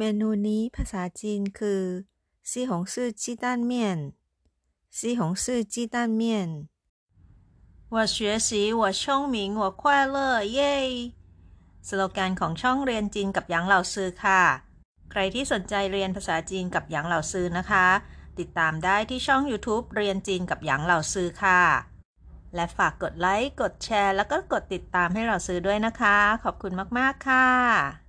เมนูนี้ภาษาจีนคือ西红柿鸡蛋面西红柿鸡蛋面我学习我聪明我快乐เย้สโลแกนของช่องเรียนจีนกับหยางเหล่าซือค่ะ ใครที่สนใจเรียนภาษาจีนกับหยางเหล่าซือนะคะ ติดตามได้ที่ช่อง YouTube เรียนจีนกับหยางเหล่าซือค่ะ และฝากกดไลค์ กดแชร์ แล้วก็กดติดตามให้เราซื้อด้วยนะคะ ขอบคุณมาก ๆ ค่ะ